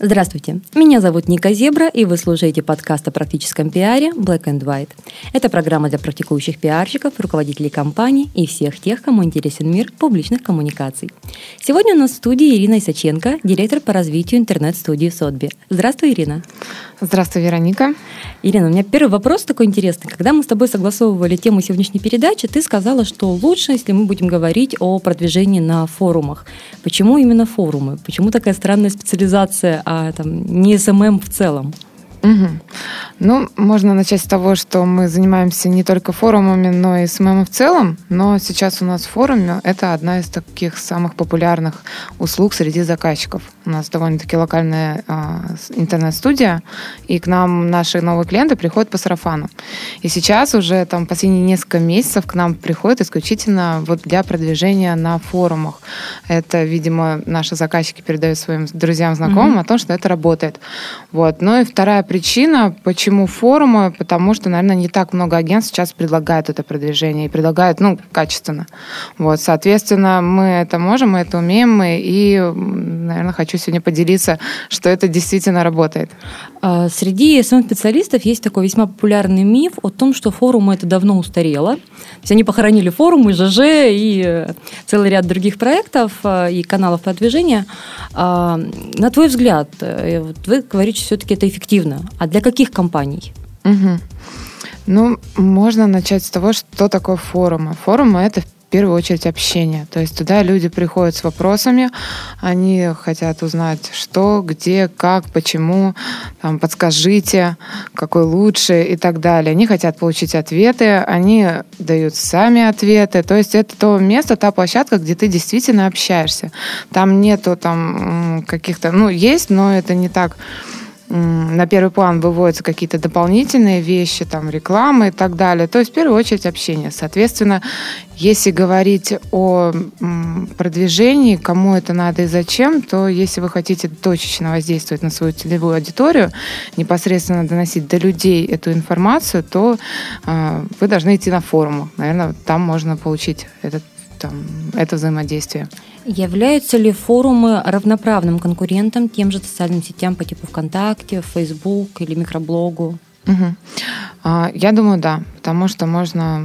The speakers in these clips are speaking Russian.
Здравствуйте, меня зовут Ника Зебра, и вы слушаете подкаст о практическом пиаре Black and White. Это программа для практикующих пиарщиков, руководителей компаний и всех тех, кому интересен мир публичных коммуникаций. Сегодня у нас в студии Ирина Исаченко, директор по развитию интернет-студии Сотби. Здравствуй, Ирина. Здравствуй, Вероника. Ирина, у меня первый вопрос такой интересный. Когда мы с тобой согласовывали тему сегодняшней передачи, ты сказала, что лучше, если мы будем говорить о продвижении на форумах. Почему именно форумы? Почему такая странная специализация, а там, не СММ в целом? Угу. Ну, можно начать с того, что мы занимаемся не только форумами, но и СММ в целом. Но сейчас у нас в форуме это одна из таких самых популярных услуг среди заказчиков. У нас довольно-таки локальная а, интернет-студия, и к нам наши новые клиенты приходят по сарафану. И сейчас уже там последние несколько месяцев к нам приходят исключительно вот для продвижения на форумах. Это, видимо, наши заказчики передают своим друзьям, знакомым mm-hmm. о том, что это работает. Вот. Ну и вторая причина, почему форумы, потому что, наверное, не так много агентств сейчас предлагают это продвижение и предлагают, ну, качественно. Вот, соответственно, мы это можем, мы это умеем, и, наверное, хочу сегодня поделиться, что это действительно работает. А, среди СМ-специалистов есть такой весьма популярный миф о том, что форумы это давно устарело. То есть они похоронили форумы, ЖЖ и э, целый ряд других проектов э, и каналов продвижения. А, на твой взгляд, э, вы говорите, все-таки это эффективно. А для каких компаний? Угу. Ну, можно начать с того, что такое форумы. Форумы — это в первую очередь общение. То есть туда люди приходят с вопросами, они хотят узнать, что, где, как, почему, там, подскажите, какой лучше и так далее. Они хотят получить ответы, они дают сами ответы. То есть это то место, та площадка, где ты действительно общаешься. Там нету там каких-то, ну, есть, но это не так на первый план выводятся какие-то дополнительные вещи, там рекламы и так далее. То есть в первую очередь общение. Соответственно, если говорить о продвижении, кому это надо и зачем, то если вы хотите точечно воздействовать на свою целевую аудиторию, непосредственно доносить до людей эту информацию, то э, вы должны идти на форумы. Наверное, там можно получить этот, там, это взаимодействие. Являются ли форумы равноправным конкурентом тем же социальным сетям по типу ВКонтакте, Facebook или микроблогу? Угу. Я думаю, да, потому что можно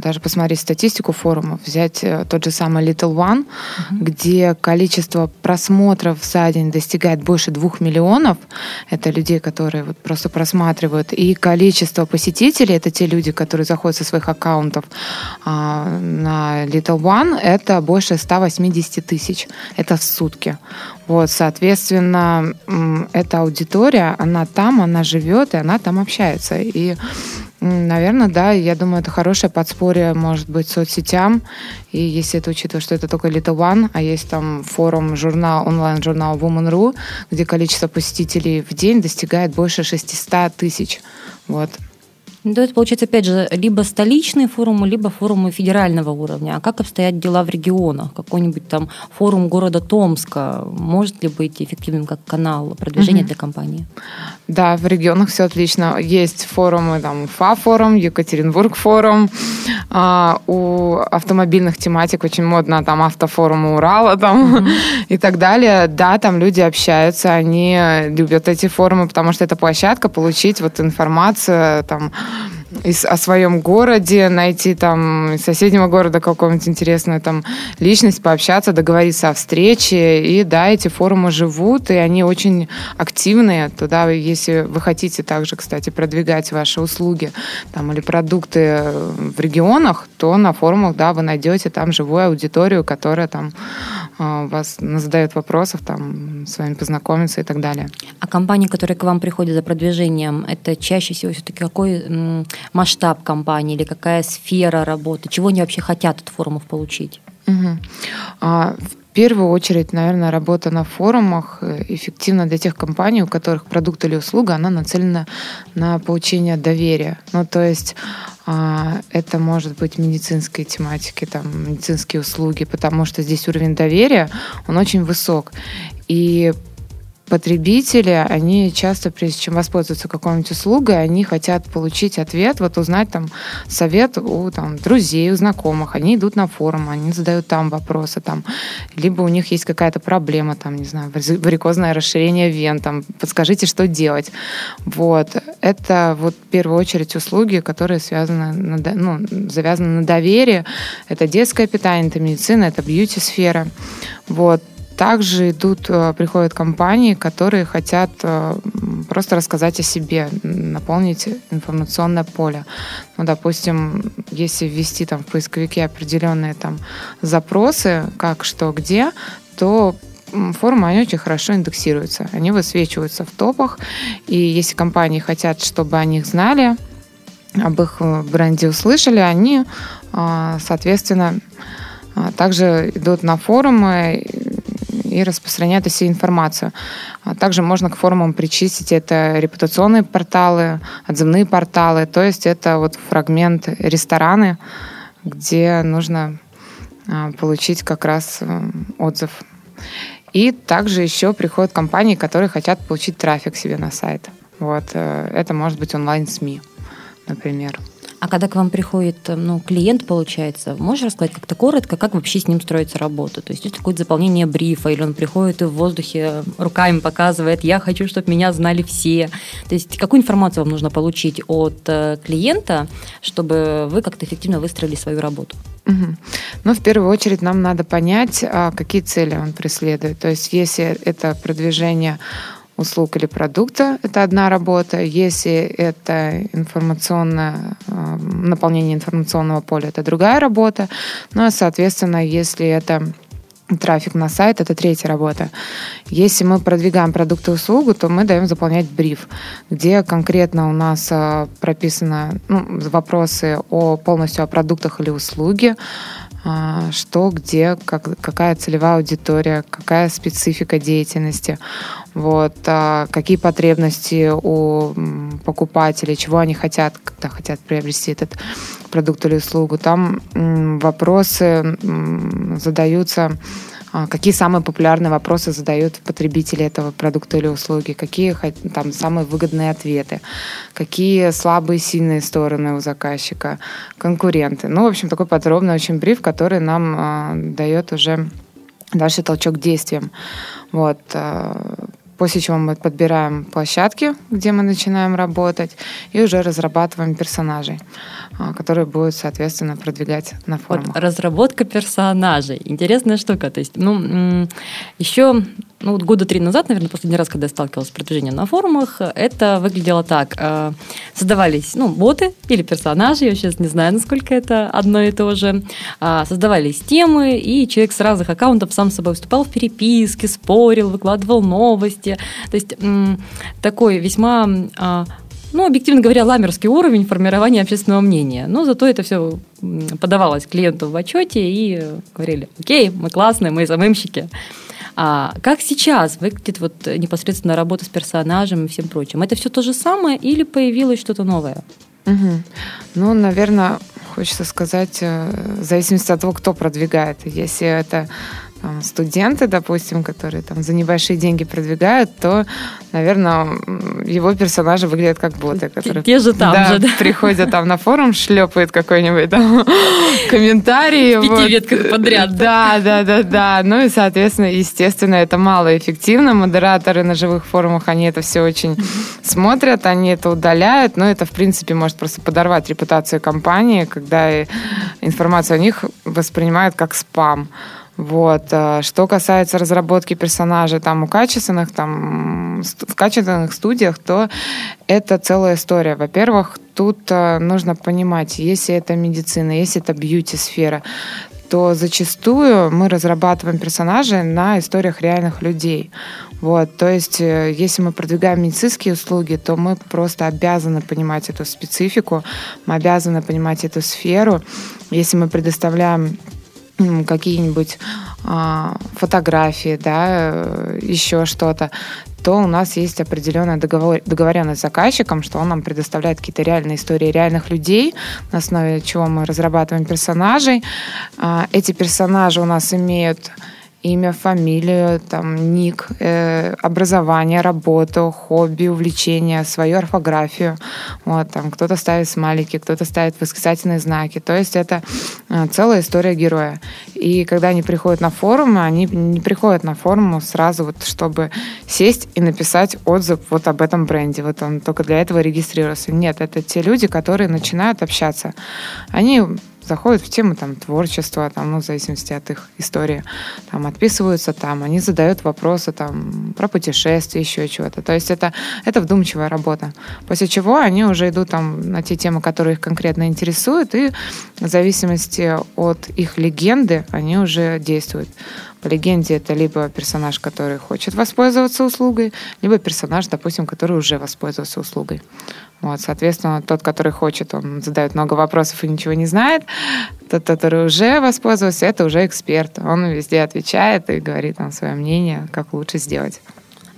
даже посмотреть статистику форумов, взять э, тот же самый Little One, угу. где количество просмотров за день достигает больше двух миллионов. Это людей, которые вот просто просматривают. И количество посетителей, это те люди, которые заходят со своих аккаунтов а, на Little One, это больше 180 тысяч. Это в сутки. Вот, соответственно, эта аудитория, она там, она живет, и она там общается. И Наверное, да. Я думаю, это хорошее подспорье, может быть, соцсетям. И если это учитывая, что это только Little One, а есть там форум, журнал, онлайн-журнал Woman.ru, где количество посетителей в день достигает больше 600 тысяч. Вот. Ну, это получается, опять же, либо столичные форумы, либо форумы федерального уровня. А как обстоят дела в регионах? Какой-нибудь там форум города Томска может ли быть эффективным как канал продвижения угу. для компании? Да, в регионах все отлично. Есть форумы, там, Уфа форум, Екатеринбург форум. А, у автомобильных тематик очень модно, там, автофорум Урала, там, угу. и так далее. Да, там люди общаются, они любят эти форумы, потому что это площадка получить вот информацию, там, из, о своем городе, найти там из соседнего города какую-нибудь интересную там личность, пообщаться, договориться о встрече. И да, эти форумы живут, и они очень активные. Туда, если вы хотите также, кстати, продвигать ваши услуги там, или продукты в регионах, то на форумах, да, вы найдете там живую аудиторию, которая там а, вас задает вопросов, там, с вами познакомиться и так далее. А компании, которые к вам приходят за продвижением, это чаще всего все-таки какой масштаб компании или какая сфера работы? Чего они вообще хотят от форумов получить? Угу. А, в первую очередь, наверное, работа на форумах э, эффективна для тех компаний, у которых продукт или услуга, она нацелена на получение доверия. Ну, то есть а, это может быть медицинской тематики, там, медицинские услуги, потому что здесь уровень доверия, он очень высок. И потребители, они часто, прежде чем воспользоваться какой-нибудь услугой, они хотят получить ответ, вот узнать там совет у там, друзей, у знакомых. Они идут на форум, они задают там вопросы, там, либо у них есть какая-то проблема, там, не знаю, варикозное расширение вен, там, подскажите, что делать. Вот. Это вот в первую очередь услуги, которые связаны, на, ну, завязаны на доверии. Это детское питание, это медицина, это бьюти-сфера. Вот. Также идут, э, приходят компании, которые хотят э, просто рассказать о себе, наполнить информационное поле. Ну, допустим, если ввести там в поисковике определенные там запросы, как, что, где, то форумы, они очень хорошо индексируются. Они высвечиваются в топах. И если компании хотят, чтобы о них знали, об их э, бренде услышали, они, соответственно, также идут на форумы и распространяют всю информацию. А также можно к форумам причистить это репутационные порталы, отзывные порталы, то есть это вот фрагмент рестораны, где нужно а, получить как раз э, отзыв. И также еще приходят компании, которые хотят получить трафик себе на сайт. Вот. Э, это может быть онлайн-СМИ, например. А когда к вам приходит ну, клиент, получается, можешь рассказать как-то коротко, как вообще с ним строится работа? То есть есть какое-то заполнение брифа, или он приходит и в воздухе руками показывает, я хочу, чтобы меня знали все. То есть какую информацию вам нужно получить от э, клиента, чтобы вы как-то эффективно выстроили свою работу? Угу. Ну, в первую очередь нам надо понять, а, какие цели он преследует. То есть если это продвижение услуг или продукта, это одна работа. Если это информационное, э, наполнение информационного поля, это другая работа. Ну, а, соответственно, если это трафик на сайт, это третья работа. Если мы продвигаем продукты и услугу, то мы даем заполнять бриф, где конкретно у нас э, прописаны ну, вопросы о полностью о продуктах или услуге, а, что, где, как, какая целевая аудитория, какая специфика деятельности, вот, а, какие потребности у покупателей, чего они хотят, когда хотят приобрести этот продукт или услугу. Там вопросы задаются а, какие самые популярные вопросы задают потребители этого продукта или услуги, какие там самые выгодные ответы, какие слабые и сильные стороны у заказчика, конкуренты. Ну, в общем, такой подробный очень бриф, который нам э, дает уже дальше толчок к действиям. Вот. После чего мы подбираем площадки, где мы начинаем работать, и уже разрабатываем персонажей. А, которые будут, соответственно, продвигать на форумах. Вот, разработка персонажей. Интересная штука. То есть, ну, еще ну, вот года три назад, наверное, последний раз, когда я сталкивалась с продвижением на форумах, это выглядело так. Э, создавались, ну, боты или персонажи, я сейчас не знаю, насколько это одно и то же. А, создавались темы, и человек с разных аккаунтов сам с собой выступал в переписке, спорил, выкладывал новости. То есть такой весьма а, ну, объективно говоря, ламерский уровень формирования общественного мнения. Но зато это все подавалось клиенту в отчете и говорили, окей, мы классные, мы СММщики. А как сейчас выглядит вот непосредственно работа с персонажем и всем прочим? Это все то же самое или появилось что-то новое? Угу. Ну, наверное, хочется сказать, э, в зависимости от того, кто продвигает. Если это там, студенты, допустим, которые там за небольшие деньги продвигают, то, наверное, его персонажи выглядят как боты, которые те же там да, же, да. приходят там на форум, шлепают какой-нибудь там комментарий. В пяти вот. ветках подряд. Да, да, да, да. Ну и, соответственно, естественно, это малоэффективно. Модераторы на живых форумах, они это все очень смотрят, они это удаляют, но это, в принципе, может просто подорвать репутацию компании, когда информацию о них воспринимают как спам. Вот. Э, что касается разработки персонажей там у качественных, там в качественных студиях, то это целая история. Во-первых, тут э, нужно понимать, если это медицина, если это бьюти-сфера, то зачастую мы разрабатываем персонажей на историях реальных людей. Вот, то есть, э, если мы продвигаем медицинские услуги, то мы просто обязаны понимать эту специфику, мы обязаны понимать эту сферу. Если мы предоставляем какие-нибудь а, фотографии, да, еще что-то, то у нас есть определенная договор, договоренность с заказчиком, что он нам предоставляет какие-то реальные истории реальных людей, на основе чего мы разрабатываем персонажей. А, эти персонажи у нас имеют имя, фамилию, там, ник, э, образование, работу, хобби, увлечение, свою орфографию. Вот, там кто-то ставит смайлики, кто-то ставит восклицательные знаки. То есть это э, целая история героя. И когда они приходят на форум, они не приходят на форум сразу вот, чтобы сесть и написать отзыв вот об этом бренде. Вот он только для этого регистрировался. Нет, это те люди, которые начинают общаться. Они заходят в тему там, творчества, там, ну, в зависимости от их истории, там, отписываются там, они задают вопросы там, про путешествия, еще чего-то. То есть это, это вдумчивая работа. После чего они уже идут там, на те темы, которые их конкретно интересуют, и в зависимости от их легенды они уже действуют. По легенде это либо персонаж, который хочет воспользоваться услугой, либо персонаж, допустим, который уже воспользовался услугой. Вот, соответственно, тот, который хочет, он задает много вопросов и ничего не знает. Тот, который уже воспользовался, это уже эксперт. Он везде отвечает и говорит нам свое мнение, как лучше сделать.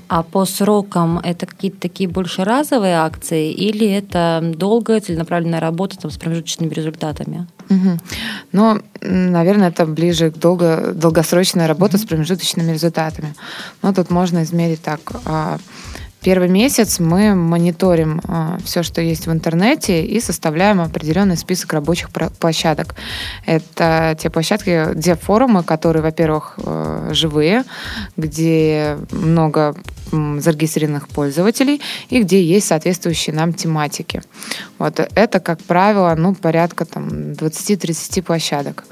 А по срокам это какие-то такие больше разовые акции или это долгая целенаправленная работа там, с промежуточными результатами? Угу. Ну, наверное, это ближе к долго, долгосрочной работе угу. с промежуточными результатами. Но тут можно измерить так а, Первый месяц мы мониторим э, все, что есть в интернете, и составляем определенный список рабочих площадок. Это те площадки, где форумы, которые, во-первых, э, живые, где много зарегистрированных пользователей и где есть соответствующие нам тематики. Вот это, как правило, ну, порядка там, 20-30 площадок.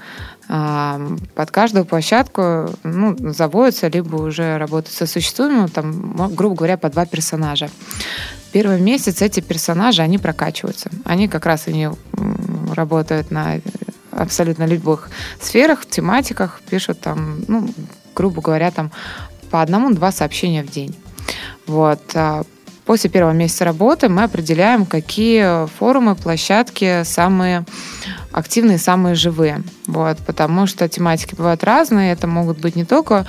Под каждую площадку ну, заводятся, либо уже работают со существуемым, там, грубо говоря, по два персонажа. Первый месяц эти персонажи, они прокачиваются. Они как раз они работают на абсолютно любых сферах, тематиках, пишут там, ну, грубо говоря, там по одному-два сообщения в день. Вот. После первого месяца работы мы определяем, какие форумы, площадки самые активные, самые живые. Вот, потому что тематики бывают разные. Это могут быть не только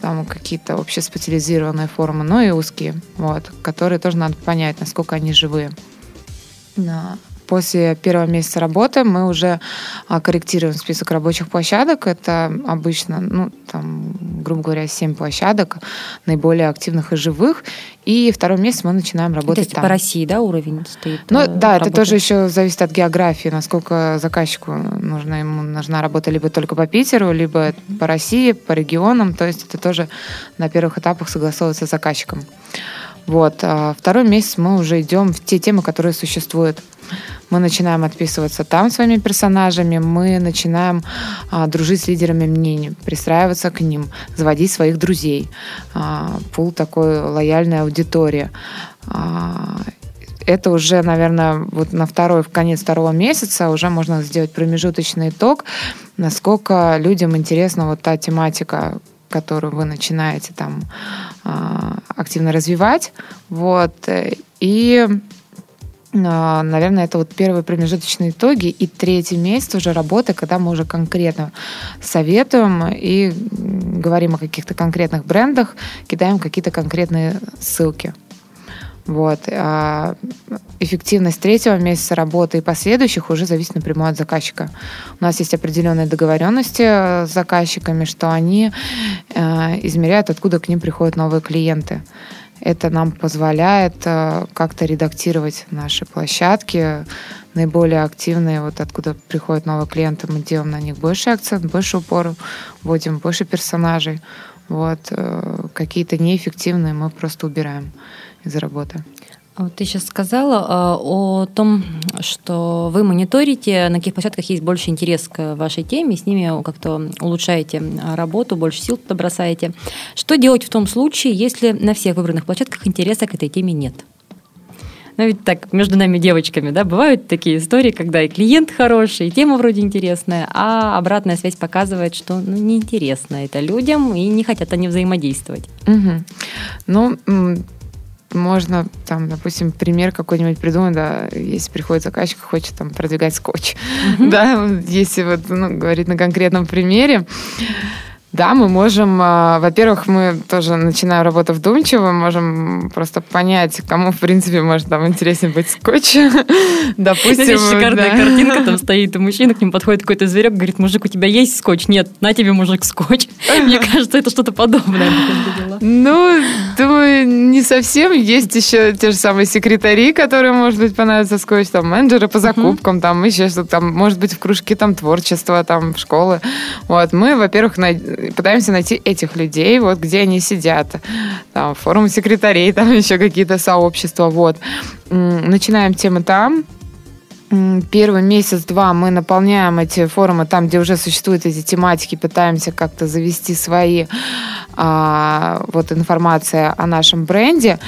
там какие-то общеспециализированные форумы, но и узкие, вот, которые тоже надо понять, насколько они живые. Да после первого месяца работы мы уже а, корректируем список рабочих площадок. Это обычно, ну, там, грубо говоря, 7 площадок, наиболее активных и живых. И второй месяц мы начинаем работать это там. по России, да, уровень стоит? Ну, э, да, работы? это тоже еще зависит от географии, насколько заказчику нужна, ему нужна работа либо только по Питеру, либо по России, по регионам. То есть это тоже на первых этапах согласовывается с заказчиком. Вот. А второй месяц мы уже идем в те темы, которые существуют. Мы начинаем отписываться там своими персонажами, мы начинаем а, дружить с лидерами мнений, пристраиваться к ним, заводить своих друзей. А, пул такой лояльной аудитории. А, это уже, наверное, вот на второй, в конец второго месяца уже можно сделать промежуточный итог, насколько людям интересна вот та тематика, которую вы начинаете там а, активно развивать. Вот. И а, наверное, это вот первые промежуточные итоги. И третий месяц уже работы, когда мы уже конкретно советуем и говорим о каких-то конкретных брендах, кидаем какие-то конкретные ссылки. Вот. А эффективность третьего месяца работы и последующих уже зависит напрямую от заказчика. У нас есть определенные договоренности с заказчиками, что они э, измеряют, откуда к ним приходят новые клиенты. Это нам позволяет э, как-то редактировать наши площадки, наиболее активные, вот откуда приходят новые клиенты, мы делаем на них больше акцент, больше упор, вводим больше персонажей. Вот. Э, какие-то неэффективные мы просто убираем из работы. А вот ты сейчас сказала э, о том, что вы мониторите, на каких площадках есть больше интерес к вашей теме, с ними как-то улучшаете работу, больше сил туда бросаете. Что делать в том случае, если на всех выбранных площадках интереса к этой теме нет? Ну, ведь так, между нами девочками, да, бывают такие истории, когда и клиент хороший, и тема вроде интересная, а обратная связь показывает, что ну, неинтересно это людям, и не хотят они взаимодействовать. Угу. Ну, можно, там, допустим, пример какой-нибудь придумать, да, если приходит заказчик, хочет там продвигать скотч, да, если вот, ну, говорить на конкретном примере, Да, мы можем, а, во-первых, мы тоже начинаем работу вдумчиво, можем просто понять, кому, в принципе, может там интереснее быть скотч. Допустим, Здесь шикарная картинка, там стоит мужчина, к нему подходит какой-то зверек, говорит, мужик, у тебя есть скотч? Нет, на тебе, мужик, скотч. Мне кажется, это что-то подобное. Ну, думаю, не совсем. Есть еще те же самые секретари, которые, может быть, понравятся скотч, там, менеджеры по закупкам, там, еще что-то, там, может быть, в кружке там творчества, там, в школы. Вот, мы, во-первых, пытаемся найти этих людей, вот, где они сидят. Там, форум секретарей, там, еще какие-то сообщества, вот. Начинаем темы там, Первый месяц-два мы наполняем эти форумы там, где уже существуют эти тематики, пытаемся как-то завести свои а, вот информация о нашем бренде.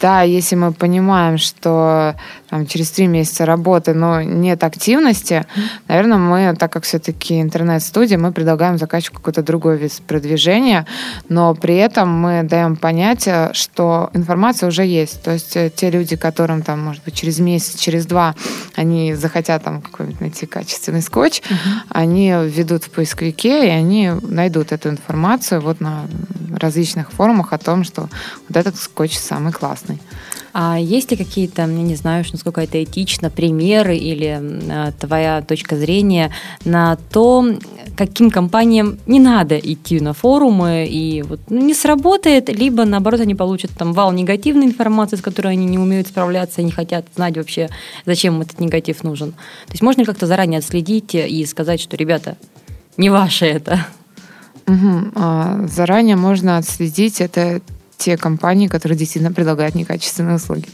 Да, если мы понимаем, что там, через три месяца работы, но нет активности, наверное, мы, так как все-таки интернет-студия, мы предлагаем заказчику какой-то другой вид продвижения, но при этом мы даем понять, что информация уже есть. То есть э, те люди, которым там, может быть, через месяц, через два они захотят там какой-нибудь найти качественный скотч, uh-huh. они введут в поисковике, и они найдут эту информацию вот на различных форумах о том, что вот этот скотч самый классный. А есть ли какие-то, я не знаю, насколько это этично, примеры или э, твоя точка зрения на то, каким компаниям не надо идти на форумы и вот ну, не сработает, либо наоборот они получат там вал негативной информации, с которой они не умеют справляться и не хотят знать вообще, зачем этот негатив нужен. То есть можно как-то заранее отследить и сказать, что, ребята, не ваше это. Угу. Заранее можно отследить это те компании, которые действительно предлагают некачественные услуги.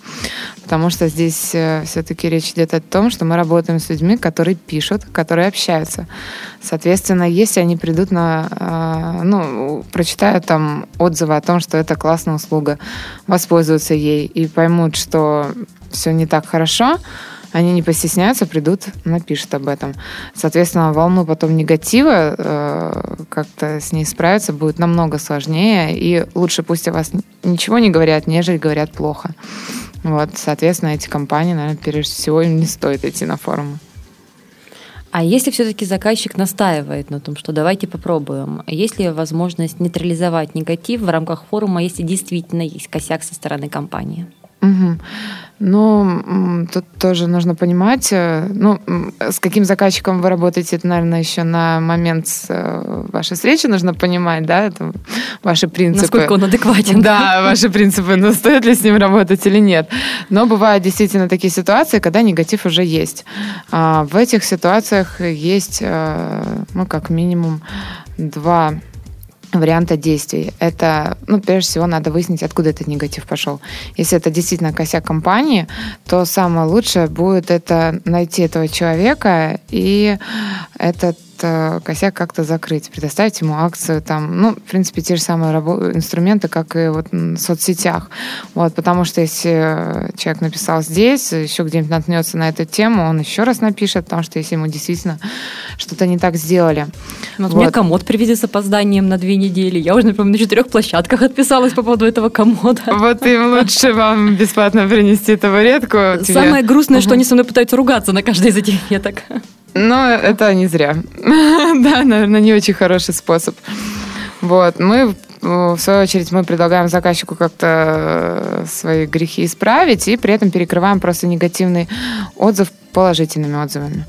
Потому что здесь э, все-таки речь идет о том, что мы работаем с людьми, которые пишут, которые общаются. Соответственно, если они придут на, э, ну, прочитают там отзывы о том, что это классная услуга, воспользуются ей и поймут, что все не так хорошо, они не постесняются, придут, напишут об этом. Соответственно, волну потом негатива э, как-то с ней справиться будет намного сложнее, и лучше пусть о вас ничего не говорят, нежели говорят плохо. Вот, соответственно, эти компании, наверное, прежде всего им не стоит идти на форумы. А если все-таки заказчик настаивает на том, что давайте попробуем, есть ли возможность нейтрализовать негатив в рамках форума, если действительно есть косяк со стороны компании? Угу. Ну, тут тоже нужно понимать, э, ну, с каким заказчиком вы работаете, это, наверное, еще на момент э, вашей встречи нужно понимать, да, это ваши принципы. Насколько он адекватен. Да, ваши принципы, но стоит ли с ним работать или нет. Но бывают действительно такие ситуации, когда негатив уже есть. А в этих ситуациях есть, э, ну, как минимум два варианта действий. Это, ну, прежде всего, надо выяснить, откуда этот негатив пошел. Если это действительно косяк компании, то самое лучшее будет это найти этого человека и этот косяк как-то закрыть, предоставить ему акцию, там, ну, в принципе, те же самые инструменты, как и вот в соцсетях. Вот, потому что если человек написал здесь, еще где-нибудь наткнется на эту тему, он еще раз напишет, потому что если ему действительно что-то не так сделали. Ну, вот. Мне комод привезли с опозданием на две недели. Я уже, например, на четырех площадках отписалась по поводу этого комода. Вот им лучше вам бесплатно принести табуретку. Самое грустное, что они со мной пытаются ругаться на каждой из этих веток. Но это не зря. да, наверное, не очень хороший способ. Вот, мы в свою очередь мы предлагаем заказчику как-то э, свои грехи исправить и при этом перекрываем просто негативный отзыв положительными отзывами.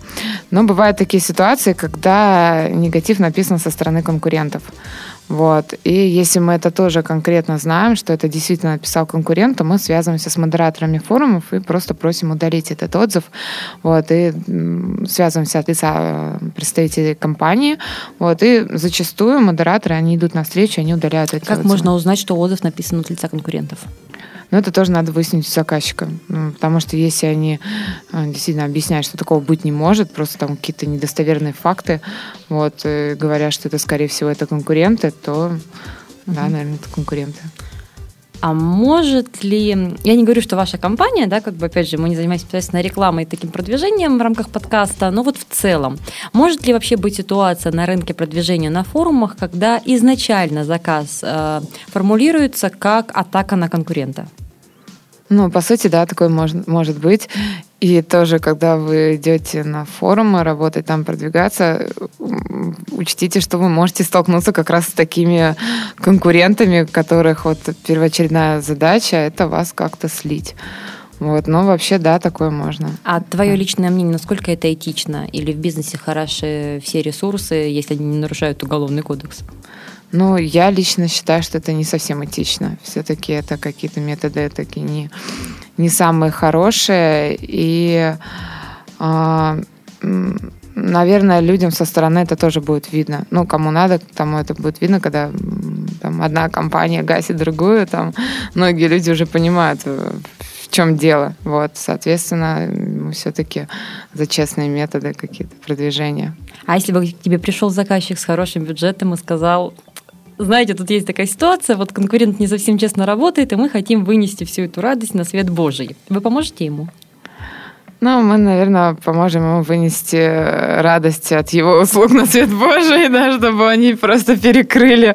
Но бывают такие ситуации, когда негатив написан со стороны конкурентов. Вот. И если мы это тоже конкретно знаем, что это действительно написал конкурент, то мы связываемся с модераторами форумов и просто просим удалить этот отзыв. Вот. И связываемся от лица э, представителей компании. Вот. И зачастую модераторы, они идут навстречу, они удаляют эти Как отзывы. можно узнать, что отзыв написан от лица конкурентов? Но это тоже надо выяснить у заказчика. Потому что если они э, действительно объясняют, что такого быть не может, просто там какие-то недостоверные факты, вот, говоря, что это, скорее всего, это конкуренты, то, угу. да, наверное, это конкуренты. А может ли, я не говорю, что ваша компания, да, как бы, опять же, мы не занимаемся непосредственно рекламой и таким продвижением в рамках подкаста, но вот в целом, может ли вообще быть ситуация на рынке продвижения на форумах, когда изначально заказ э, формулируется как атака на конкурента? Ну, по сути, да, такое может, может быть. И тоже, когда вы идете на форумы, работать там, продвигаться, учтите, что вы можете столкнуться как раз с такими конкурентами, которых вот первоочередная задача — это вас как-то слить. Вот, но вообще, да, такое можно. А твое личное мнение, насколько это этично? Или в бизнесе хороши все ресурсы, если они не нарушают уголовный кодекс? Ну, я лично считаю, что это не совсем этично. Все-таки это какие-то методы такие не, не самые хорошие. И, э, наверное, людям со стороны это тоже будет видно. Ну, кому надо, тому это будет видно, когда там, одна компания гасит другую. Там многие люди уже понимают, чем дело. Вот, соответственно, все-таки за честные методы какие-то продвижения. А если бы к тебе пришел заказчик с хорошим бюджетом и сказал, знаете, тут есть такая ситуация, вот конкурент не совсем честно работает, и мы хотим вынести всю эту радость на свет Божий. Вы поможете ему? Ну, мы, наверное, поможем ему вынести радость от его услуг на свет Божий, да, чтобы они просто перекрыли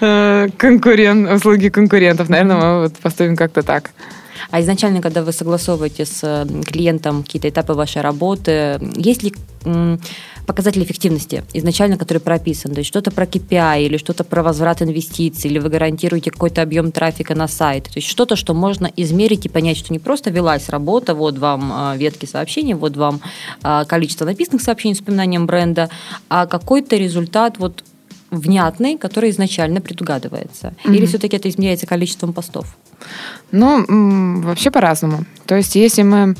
э, конкурент, услуги конкурентов. Наверное, мы вот поступим как-то так. А изначально, когда вы согласовываете с клиентом какие-то этапы вашей работы, есть ли показатель эффективности изначально, который прописан, то есть что-то про KPI или что-то про возврат инвестиций, или вы гарантируете какой-то объем трафика на сайт, то есть что-то, что можно измерить и понять, что не просто велась работа, вот вам а, ветки сообщений, вот вам а, количество написанных сообщений с упоминанием бренда, а какой-то результат вот внятный, который изначально предугадывается? Mm-hmm. Или все-таки это измеряется количеством постов? Ну, вообще по-разному. То есть, если мы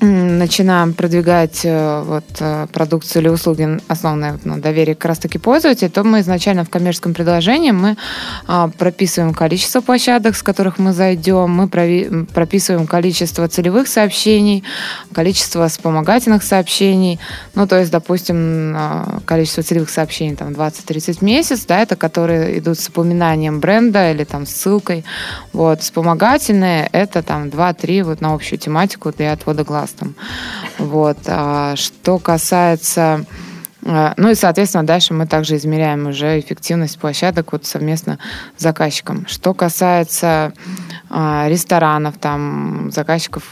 начинаем продвигать э, вот, э, продукцию или услуги, основанные на доверии как раз-таки пользователя, то мы изначально в коммерческом предложении мы а, прописываем количество площадок, с которых мы зайдем, мы прописываем количество целевых сообщений, количество вспомогательных сообщений. Ну, то есть, допустим, а, количество целевых сообщений там 20-30 в месяц, да, это которые идут с упоминанием бренда или там ссылкой. Вот. Вспомогательные это там 2-3 вот на общую тематику для отвода глаз подкастом. Вот. А что касается а, ну и, соответственно, дальше мы также измеряем уже эффективность площадок вот совместно с заказчиком. Что касается э, ресторанов, там, заказчиков,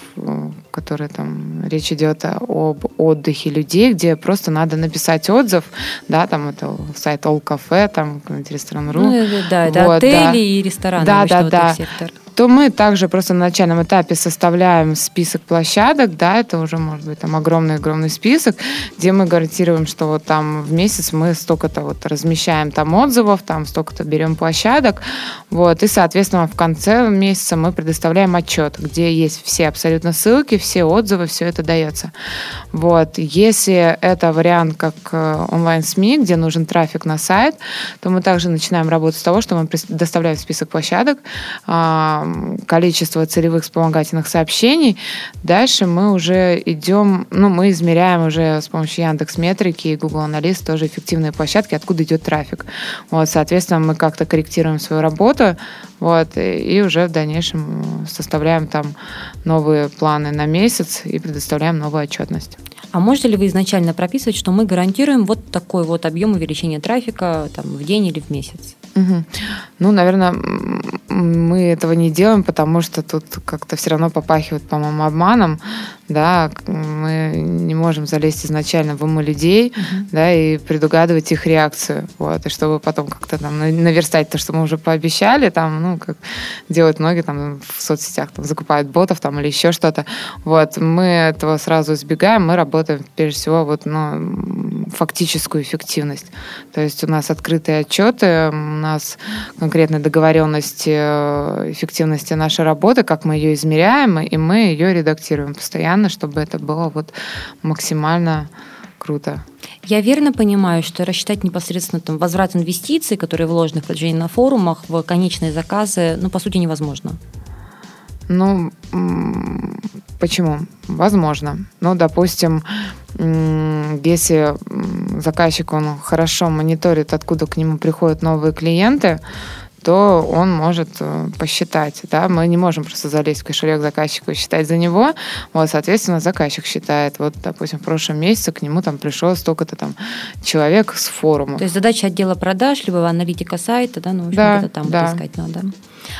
которые там, речь идет об отдыхе людей, где просто надо написать отзыв, да, там это сайт All Cafe, там ресторан.ру. Ну, да, это вот, отели да. и рестораны. Да, да, да. Сектор то мы также просто на начальном этапе составляем список площадок, да, это уже может быть там огромный-огромный список, где мы гарантируем, что вот там в месяц мы столько-то вот размещаем там отзывов, там столько-то берем площадок, вот, и, соответственно, в конце месяца мы предоставляем отчет, где есть все абсолютно ссылки, все отзывы, все это дается. Вот, если это вариант как э, онлайн-СМИ, где нужен трафик на сайт, то мы также начинаем работать с того, что мы предоставляем список площадок, количество целевых вспомогательных сообщений. Дальше мы уже идем, ну, мы измеряем уже с помощью Яндекс Метрики и Google Анализ тоже эффективные площадки, откуда идет трафик. Вот, соответственно, мы как-то корректируем свою работу, вот, и уже в дальнейшем составляем там новые планы на месяц и предоставляем новую отчетность. А можете ли вы изначально прописывать, что мы гарантируем вот такой вот объем увеличения трафика там, в день или в месяц? Угу. Ну, наверное, мы этого не делаем, потому что тут как-то все равно попахивает, по-моему, обманом да, мы не можем залезть изначально в умы людей, да, и предугадывать их реакцию, вот, и чтобы потом как-то там наверстать то, что мы уже пообещали, там, ну, как делают многие там в соцсетях, там, закупают ботов там или еще что-то, вот, мы этого сразу избегаем, мы работаем, прежде всего, вот, ну, фактическую эффективность, то есть у нас открытые отчеты, у нас конкретная договоренность э, эффективности нашей работы, как мы ее измеряем, и мы ее редактируем постоянно, постоянно, чтобы это было вот максимально круто. Я верно понимаю, что рассчитать непосредственно там, возврат инвестиций, которые вложены в продвижение на форумах, в конечные заказы, ну, по сути, невозможно. Ну, почему? Возможно. Ну, допустим, если заказчик, он хорошо мониторит, откуда к нему приходят новые клиенты, то он может э, посчитать. Да? Мы не можем просто залезть в кошелек заказчика и считать за него. Вот, соответственно, заказчик считает. Вот, допустим, в прошлом месяце к нему там пришло столько-то там человек с форума. То есть задача отдела продаж, либо аналитика сайта, да, ну, в общем, Да, это там да. искать надо.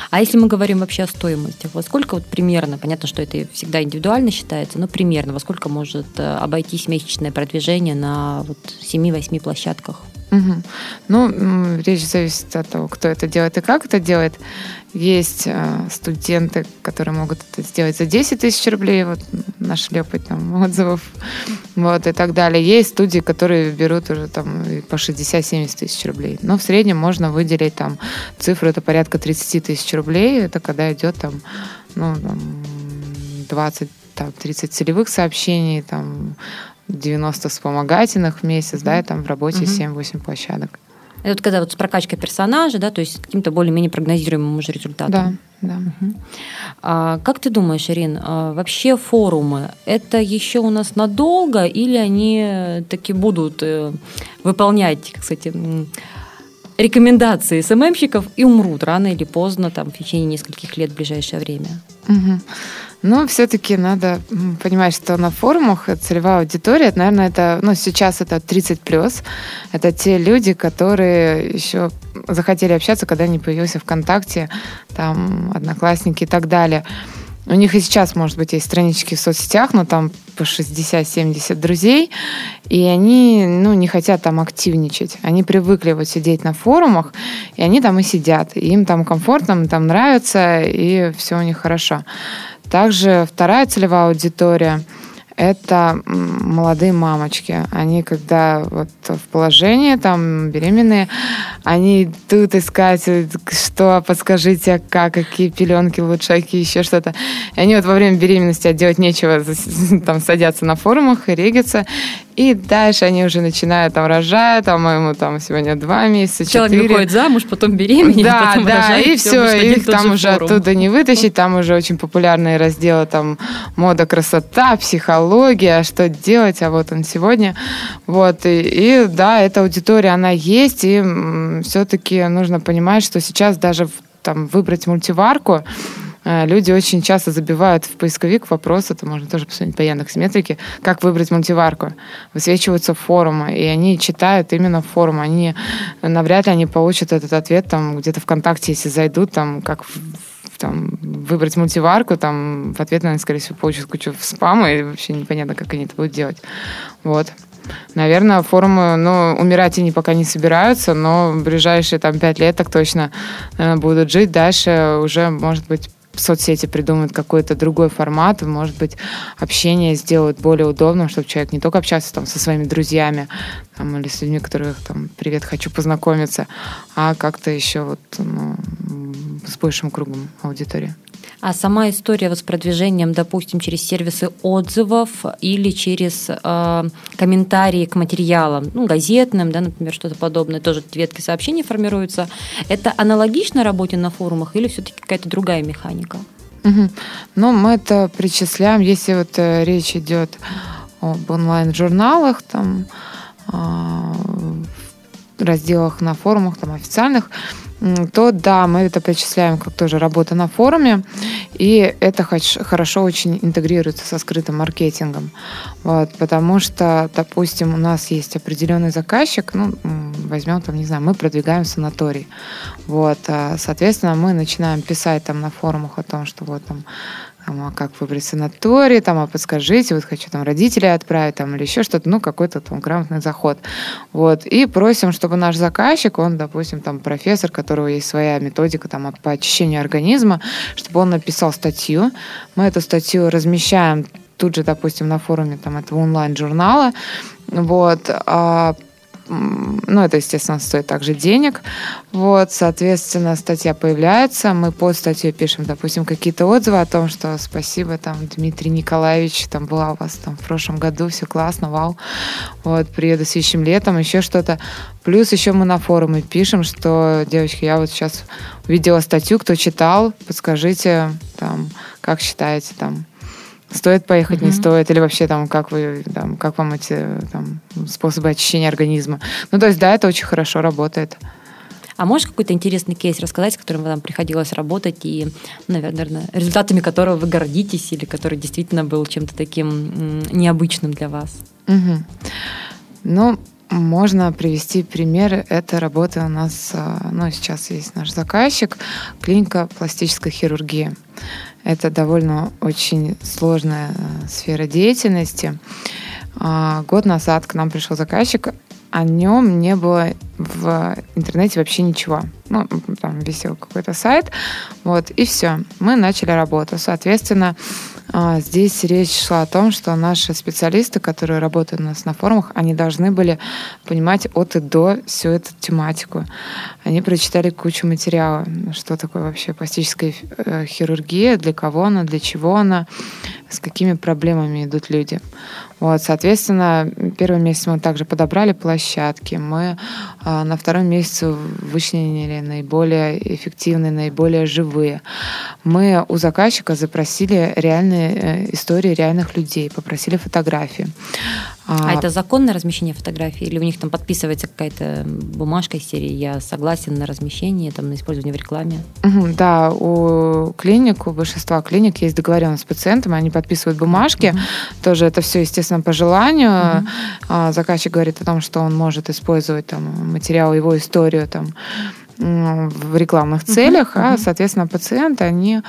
А если мы говорим вообще о стоимости, во сколько вот примерно, понятно, что это всегда индивидуально считается, но примерно во сколько может э, обойтись месячное продвижение на вот 7-8 площадках? Мгм. Ну, речь зависит от того, кто это делает и как это делает. Есть э, студенты, которые могут это сделать за 10 тысяч рублей, вот нашли опыт там, отзывов, вот, и так далее. Есть студии, которые берут уже там по 60-70 тысяч рублей. Но в среднем можно выделить там цифру, это порядка 30 тысяч рублей, это когда идет там, ну, там, 20 там, 30 целевых сообщений, там 90 вспомогательных в месяц, да, и там в работе Мгм. 7-8 площадок. Это вот когда вот с прокачкой персонажа, да, то есть с каким-то более-менее прогнозируемым уже результатом. Да, да. А как ты думаешь, Ирин, а вообще форумы это еще у нас надолго или они таки будут э, выполнять, кстати, рекомендации СММщиков и умрут рано или поздно, там, в течение нескольких лет в ближайшее время? Мгм. Но все-таки надо понимать, что на форумах целевая аудитория, наверное, это, ну, сейчас это 30 плюс. Это те люди, которые еще захотели общаться, когда не появился ВКонтакте, там, Одноклассники и так далее. У них и сейчас, может быть, есть странички в соцсетях, но там по 60-70 друзей, и они ну, не хотят там активничать. Они привыкли вот сидеть на форумах, и они там и сидят. И им там комфортно, им там нравится, и все у них хорошо. Также вторая целевая аудитория – это молодые мамочки. Они, когда вот в положении, там, беременные, они идут искать, что, подскажите, как, какие пеленки лучше, какие еще что-то. И они вот во время беременности а делать нечего, там садятся на форумах и регятся. И дальше они уже начинают там рожать, там ему там сегодня два месяца, Человек четыре. выходит замуж, потом беременеет, Да, потом да, рожает, и все, один их там же уже форум. оттуда не вытащить, там уже очень популярные разделы, там мода, красота, психология, что делать, а вот он сегодня, вот, и, и да, эта аудитория, она есть, и все-таки нужно понимать, что сейчас даже там выбрать мультиварку, Люди очень часто забивают в поисковик вопрос, это можно тоже посмотреть по Яндекс Метрике, как выбрать мультиварку. Высвечиваются форумы, и они читают именно форум. Они навряд ли они получат этот ответ там где-то ВКонтакте, если зайдут, там как там, выбрать мультиварку, там в ответ, наверное, скорее всего, получат кучу спама, и вообще непонятно, как они это будут делать. Вот. Наверное, форумы, ну, умирать они пока не собираются, но в ближайшие там пять лет так точно э, будут жить. Дальше уже, может быть, соцсети придумают какой-то другой формат, может быть, общение сделают более удобным, чтобы человек не только общался там со своими друзьями там, или с людьми, которых там привет, хочу познакомиться, а как-то еще вот ну, с большим кругом аудитории. А сама история вот с продвижением, допустим, через сервисы отзывов или через э, комментарии к материалам, ну, газетным, да, например, что-то подобное, тоже ветки сообщений формируются, это аналогично работе на форумах или все-таки какая-то другая механика? Мгм. Ну, мы это причисляем, если вот э, речь идет об онлайн-журналах, там, в разделах на форумах, там, официальных, то да, мы это причисляем как тоже работа на форуме, и это хорошо очень интегрируется со скрытым маркетингом. Вот, потому что, допустим, у нас есть определенный заказчик, ну, возьмем там, не знаю, мы продвигаем санаторий. Вот, а, соответственно, мы начинаем писать там на форумах о том, что вот там там, а как выбрать санаторий, там, а подскажите, вот хочу там родителей отправить, там, или еще что-то, ну, какой-то там грамотный заход. Вот, и просим, чтобы наш заказчик, он, допустим, там, профессор, у которого есть своя методика там по очищению организма, чтобы он написал статью. Мы эту статью размещаем тут же, допустим, на форуме там этого онлайн-журнала, вот, а ну, это, естественно, стоит также денег. Вот, соответственно, статья появляется, мы под статью пишем, допустим, какие-то отзывы о том, что спасибо, там, Дмитрий Николаевич, там, была у вас там в прошлом году, все классно, вау. Вот, приеду следующим летом, еще что-то. Плюс еще мы на форуме пишем, что, девочки, я вот сейчас увидела статью, кто читал, подскажите, там, как считаете, там, стоит поехать, не Мгм. стоит, или вообще там, как вы, там, как вам эти там, способы очищения организма. Ну, то есть, да, это очень хорошо работает. А можешь какой-то интересный кейс рассказать, с которым вам приходилось работать и, наверное, результатами которого вы гордитесь или который действительно был чем-то таким необычным для вас? Угу. Ну, можно привести пример. Это работа у нас, а, ну, сейчас есть наш заказчик, клиника пластической хирургии. Это довольно очень сложная э, сфера деятельности. А, год назад к нам пришел заказчик, о нем не было в интернете вообще ничего. Ну, там висел какой-то сайт, вот, и все. Мы начали работу. Соответственно, здесь речь шла о том, что наши специалисты, которые работают у нас на форумах, они должны были понимать от и до всю эту тематику. Они прочитали кучу материала, что такое вообще пластическая э, хирургия, для кого она, для чего она, с какими проблемами идут люди. Вот, соответственно, первый месяц мы также подобрали площадки. Мы а, на втором месяце вычленили наиболее эффективные, наиболее живые. Мы у заказчика запросили реальные э, истории реальных людей, попросили фотографии. А, а это законное размещение фотографий? Или у них там подписывается какая-то бумажка из серии «Я согласен на размещение, там, на использование в рекламе»? да, у клиник, у большинства клиник есть договоренность с пациентом, они подписывают бумажки. Угу. Тоже это все, естественно, по желанию. Угу. Заказчик говорит о том, что он может использовать там, материал, его историю там, в рекламных целях, uh-huh, а, соответственно, пациенты, они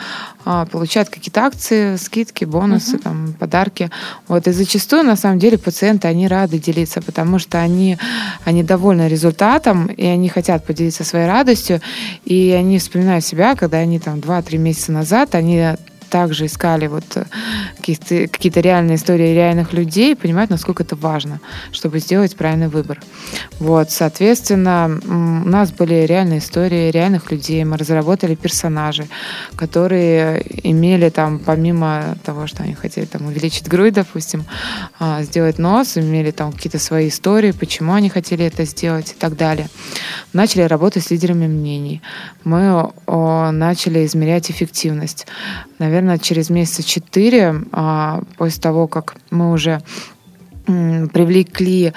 а, получают какие-то акции, скидки, бонусы, uh-huh. там, подарки. Вот, и зачастую, на самом деле, пациенты, они рады делиться, потому что они, они довольны результатом, и они хотят поделиться своей радостью, и они вспоминают себя, когда они там 2-3 месяца назад, они также искали вот э, какие-то, реальные истории реальных людей, понимают, насколько это важно, чтобы сделать правильный выбор. Вот, соответственно, у нас были реальные истории реальных людей, мы разработали персонажей, которые имели там, помимо того, что они хотели там увеличить грудь, допустим, а, сделать нос, имели там какие-то свои истории, почему они хотели это сделать и так далее. Начали работать с лидерами мнений. Мы начали измерять эффективность. Наверное, наверное, через месяца четыре а, после того, как мы уже привлекли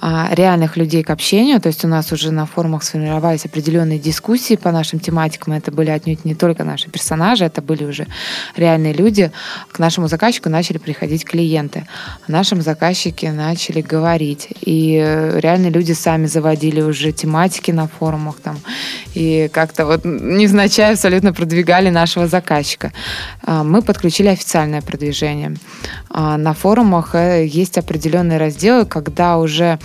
реальных людей к общению. То есть у нас уже на форумах сформировались определенные дискуссии по нашим тематикам. Это были отнюдь не только наши персонажи, это были уже реальные люди. К нашему заказчику начали приходить клиенты. О нашем заказчике начали говорить. И реальные люди сами заводили уже тематики на форумах там. И как-то вот невзначай абсолютно продвигали нашего заказчика. А, мы подключили официальное продвижение. А, на форумах э, есть определенные разделы, когда уже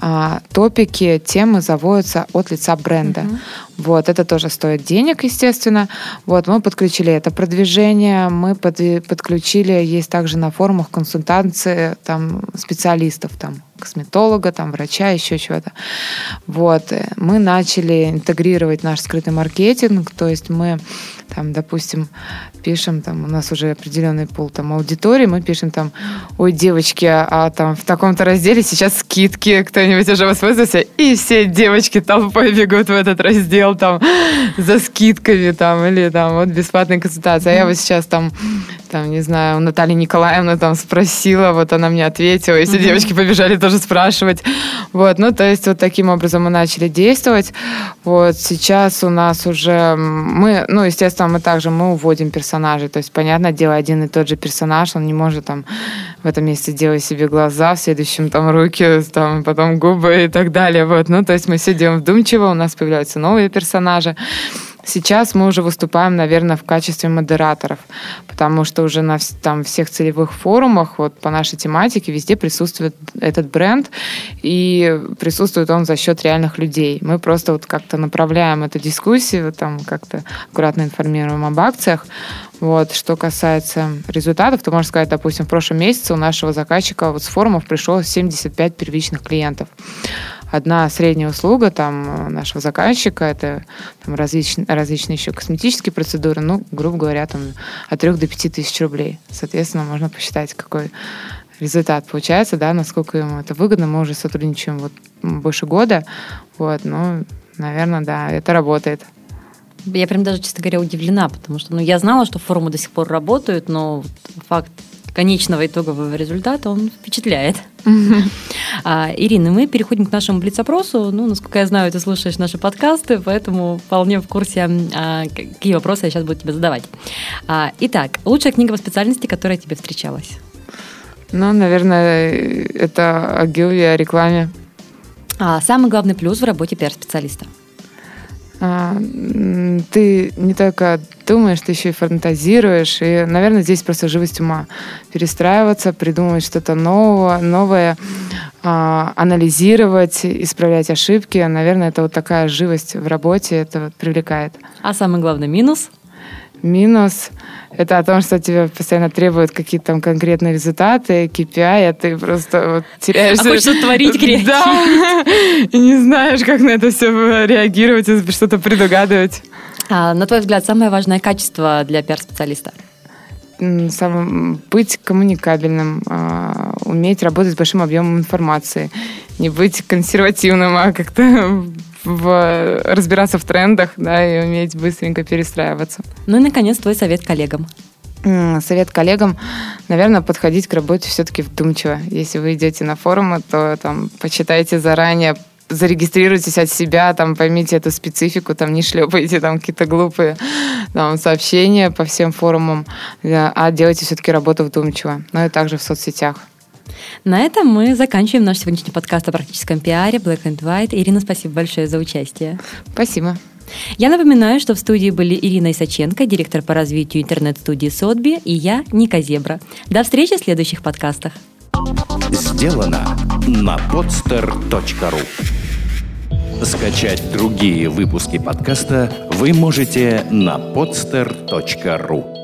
а, топики, темы заводятся от лица бренда. Uh-huh. Вот, это тоже стоит денег, естественно. Вот, мы подключили это продвижение, мы под, подключили, есть также на форумах консультации там, специалистов, там, косметолога, там, врача, еще чего-то. Вот, мы начали интегрировать наш скрытый маркетинг, то есть мы там, допустим, пишем, там, у нас уже определенный пул там аудитории, мы пишем там, ой, девочки, а там в таком-то разделе сейчас скидки, кто-нибудь уже воспользовался, и все девочки толпой бегут в этот раздел там за скидками там, или там вот бесплатная консультация. А я вот сейчас там, там, не знаю, у Натальи Николаевны там спросила, вот она мне ответила, и все девочки побежали тоже спрашивать. Вот, ну, то есть вот таким образом мы начали действовать. Вот сейчас у нас уже мы, ну, естественно, мы также мы уводим персонажей. То есть, понятное дело, один и тот же персонаж, он не может там в этом месте делать себе глаза, в следующем там руки, там потом губы и так далее. Вот, ну, то есть мы все делаем вдумчиво, у нас появляются новые персонажи. Сейчас мы уже выступаем, наверное, в качестве модераторов, потому что уже на там, всех целевых форумах вот, по нашей тематике везде присутствует этот бренд, и присутствует он за счет реальных людей. Мы просто вот как-то направляем эту дискуссию, там как-то аккуратно информируем об акциях. Вот. Что касается результатов, то можно сказать, допустим, в прошлом месяце у нашего заказчика вот с форумов пришло 75 первичных клиентов одна средняя услуга там э, нашего заказчика, это там, различные, различные еще косметические процедуры, ну, грубо говоря, там от 3 до 5 тысяч рублей. Соответственно, можно посчитать, какой результат получается, да, насколько ему это выгодно. Мы уже сотрудничаем вот больше года, вот, ну, наверное, да, это работает. Я прям даже, честно говоря, удивлена, потому что ну, я знала, что форумы до сих пор работают, но факт конечного итогового результата, он впечатляет. А, Ирина, мы переходим к нашему блиц-опросу. Ну, насколько я знаю, ты слушаешь наши подкасты, поэтому вполне в курсе, а, какие вопросы я сейчас буду тебе задавать. А, итак, лучшая книга по специальности, которая тебе встречалась? Ну, наверное, это Агилви о рекламе. А самый главный плюс в работе пиар-специалиста? А, ты не только думаешь, ты еще и фантазируешь. И, наверное, здесь просто живость ума. Перестраиваться, придумывать что-то нового, новое, а, анализировать, исправлять ошибки. Наверное, это вот такая живость в работе, это вот привлекает. А самый главный минус? Минус — это о том, что тебе постоянно требуют какие-то там конкретные результаты, KPI, а ты просто вот теряешь... А хочешь творить креатив. Да, и не знаешь, как на это все реагировать, что-то предугадывать. А, на твой взгляд, самое важное качество для пиар-специалиста? Самым, быть коммуникабельным, а, уметь работать с большим объемом информации, не быть консервативным, а как-то в, разбираться в трендах, да, и уметь быстренько перестраиваться. Ну и, наконец, твой совет коллегам. Совет коллегам, наверное, подходить к работе все-таки вдумчиво. Если вы идете на форумы, то там почитайте заранее, зарегистрируйтесь от себя, там поймите эту специфику, там не шлепайте там какие-то глупые там, сообщения по всем форумам, а делайте все-таки работу вдумчиво. Ну и также в соцсетях. На этом мы заканчиваем наш сегодняшний подкаст о практическом пиаре Black and White. Ирина, спасибо большое за участие. Спасибо. Я напоминаю, что в студии были Ирина Исаченко, директор по развитию интернет-студии Сотби, и я, Ника Зебра. До встречи в следующих подкастах. Сделано на podster.ru Скачать другие выпуски подкаста вы можете на podster.ru